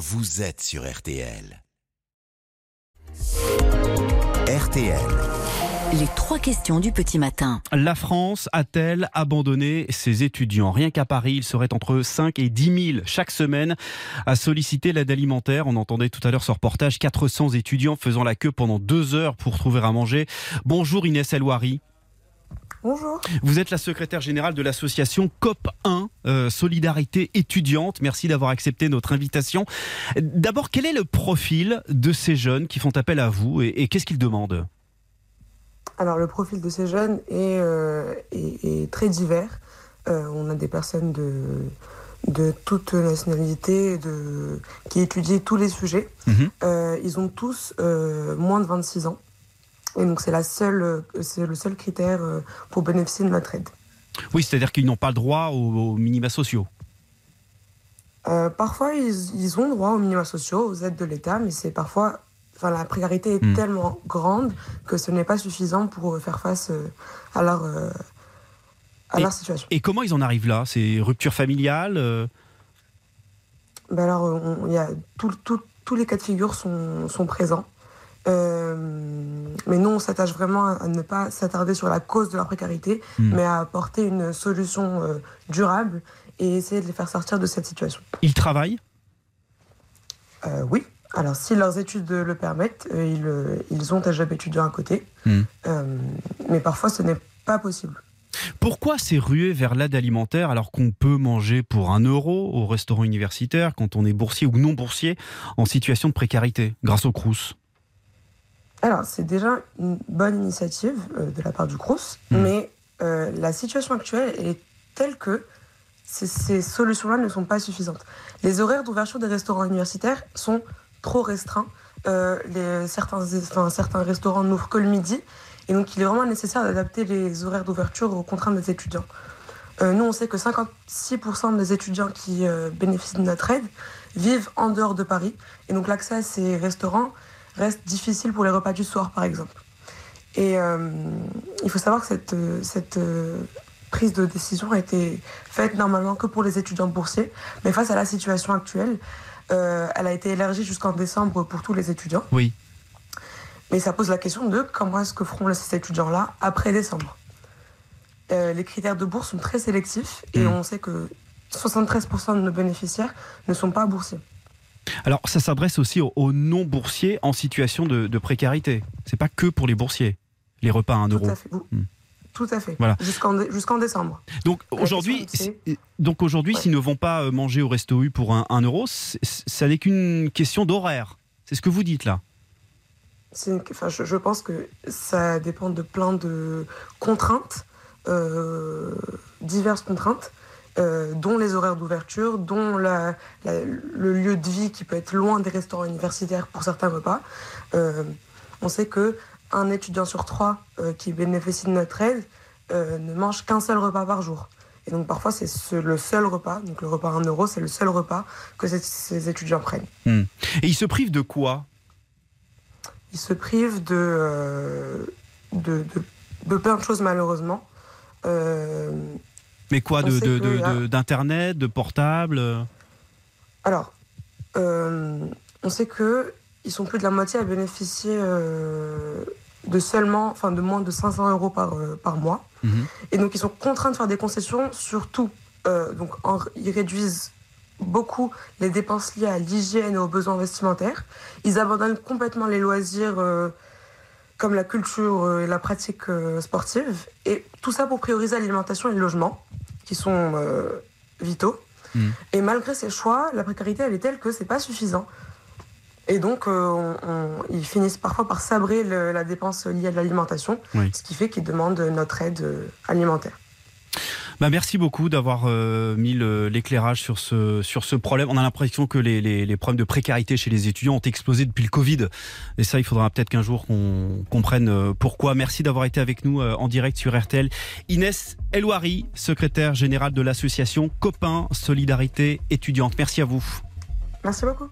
vous êtes sur RTL. RTL. Les trois questions du petit matin. La France a-t-elle abandonné ses étudiants? Rien qu'à Paris, il serait entre 5 et 10 000 chaque semaine à solliciter l'aide alimentaire. On entendait tout à l'heure ce reportage 400 étudiants faisant la queue pendant deux heures pour trouver à manger. Bonjour Inès Elouari. Bonjour. Vous êtes la secrétaire générale de l'association COP1, euh, Solidarité étudiante. Merci d'avoir accepté notre invitation. D'abord, quel est le profil de ces jeunes qui font appel à vous et, et qu'est-ce qu'ils demandent? Alors, le profil de ces jeunes est, euh, est, est très divers. Euh, on a des personnes de, de toute nationalité de, qui étudient tous les sujets. Mhm. Ils ont tous moins de 26 ans. Et donc, c'est la seule, euh, c'est le seul critère euh, pour bénéficier de notre aide. Oui, c'est-à-dire qu'ils n'ont pas le droit aux, aux minima sociaux. Euh, parfois, ils, ils ont droit aux minima sociaux, aux aides de l'État, mais c'est parfois. Enfin, la précarité est Hmm. tellement grande que ce n'est pas suffisant pour faire face à leur, à leur situation. Et comment ils en arrivent là? C'est rupture familiale euh, Ben alors, on- il y a tout- tout- tous les cas de figure sont, sont présents. Euh, mais nous, on s'attache vraiment à, à ne pas s'attarder sur la cause de la précarité, Hmm. mais à apporter une solution euh, durable et essayer de les faire sortir de cette situation. Ils travaillent? Euh, oui. Alors, si leurs études le permettent, ils, ils ont un job étudiant à côté. Hmm. Euh, mais parfois, ce n'est pas possible. Pourquoi ces ruées vers l'aide alimentaire alors qu'on peut manger pour un euro au restaurant universitaire quand on est boursier ou non boursier en situation de précarité grâce au Crous? Alors, c'est déjà une bonne initiative euh, de la part du CROUS, Hmm. mais euh, la situation actuelle elle est telle que ces, ces solutions-là ne sont pas suffisantes. Les horaires d'ouverture des restaurants universitaires sont trop restreints. Euh, les, certains, enfin, certains restaurants n'ouvrent que le midi, et donc il est vraiment nécessaire d'adapter les horaires d'ouverture aux contraintes des étudiants. Nous, on sait que 56% des étudiants qui bénéficient de notre aide vivent en dehors de Paris, et donc l'accès à ces restaurants reste difficile pour les repas du soir, par exemple. Et euh, il faut savoir que cette, euh, cette euh, prise de décision a été faite normalement que pour les étudiants boursiers, mais face à la situation actuelle, euh, elle a été élargie jusqu'en décembre pour tous les étudiants. Oui. Mais ça pose la question de comment est-ce que feront ces étudiants-là après décembre. Les critères de bourse sont très sélectifs et Mm. on sait que 73% de nos bénéficiaires ne sont pas boursiers. Alors ça s'adresse aussi aux, aux non boursiers en situation de, de précarité. C'est pas que pour les boursiers, les repas à 1 Tout euro. à fait. Vous- Mm. Tout à fait. Voilà. Jusqu'en dé- jusqu'en décembre. Donc aujourd'hui, donc aujourd'hui, Ouais. s'ils ne vont pas euh, manger au resto U pour un, un euro, c'est- ça n'est qu'une question d'horaire. C'est ce que vous dites là. Une- enfin, je, je pense que ça dépend de plein de contraintes, euh, diverses contraintes, euh, dont les horaires d'ouverture, dont la- la- le lieu de vie qui peut être loin des restaurants universitaires pour certains repas. Euh, on sait que un étudiant sur trois euh, qui bénéficie de notre aide ne mange qu'un seul repas par jour. Et donc parfois c'est ce- le seul repas, donc le repas à 1 euro, c'est le seul repas que ces- ces étudiants prennent. Et ils se privent de quoi? Ils se privent de, de, de, de plein de choses malheureusement. Mais quoi de- que d'internet, de, portable euh alors, euh, on sait que ils sont plus de la moitié à bénéficier euh, de seulement, enfin de moins de 500 euros par, euh, par mois. Mhm. Et donc ils sont contraints de faire des concessions sur tout. Donc en- ils réduisent beaucoup les dépenses liées à l'hygiène et aux besoins vestimentaires. Ils abandonnent complètement les loisirs comme la culture et la pratique sportive. Et tout ça pour prioriser l'alimentation et le logement, qui sont euh, vitaux. Mhm. Et malgré ces choix, la précarité, elle est telle que c'est pas suffisant. Et donc, euh, on- on- ils finissent parfois par sabrer le- la dépense liée à l'alimentation, Oui. ce qui fait qu'ils demandent notre aide euh, alimentaire. Bah, merci beaucoup d'avoir euh, mis l'éclairage sur ce, sur ce problème. On a l'impression que les, les- les problèmes de précarité chez les étudiants ont explosé depuis le Covid. Et ça, il faudra peut-être qu'un jour qu'on comprenne euh, pourquoi. Merci d'avoir été avec nous euh, en direct sur RTL. Inès Elouari, secrétaire générale de l'association Copain Solidarité étudiante. Merci à vous. Merci beaucoup.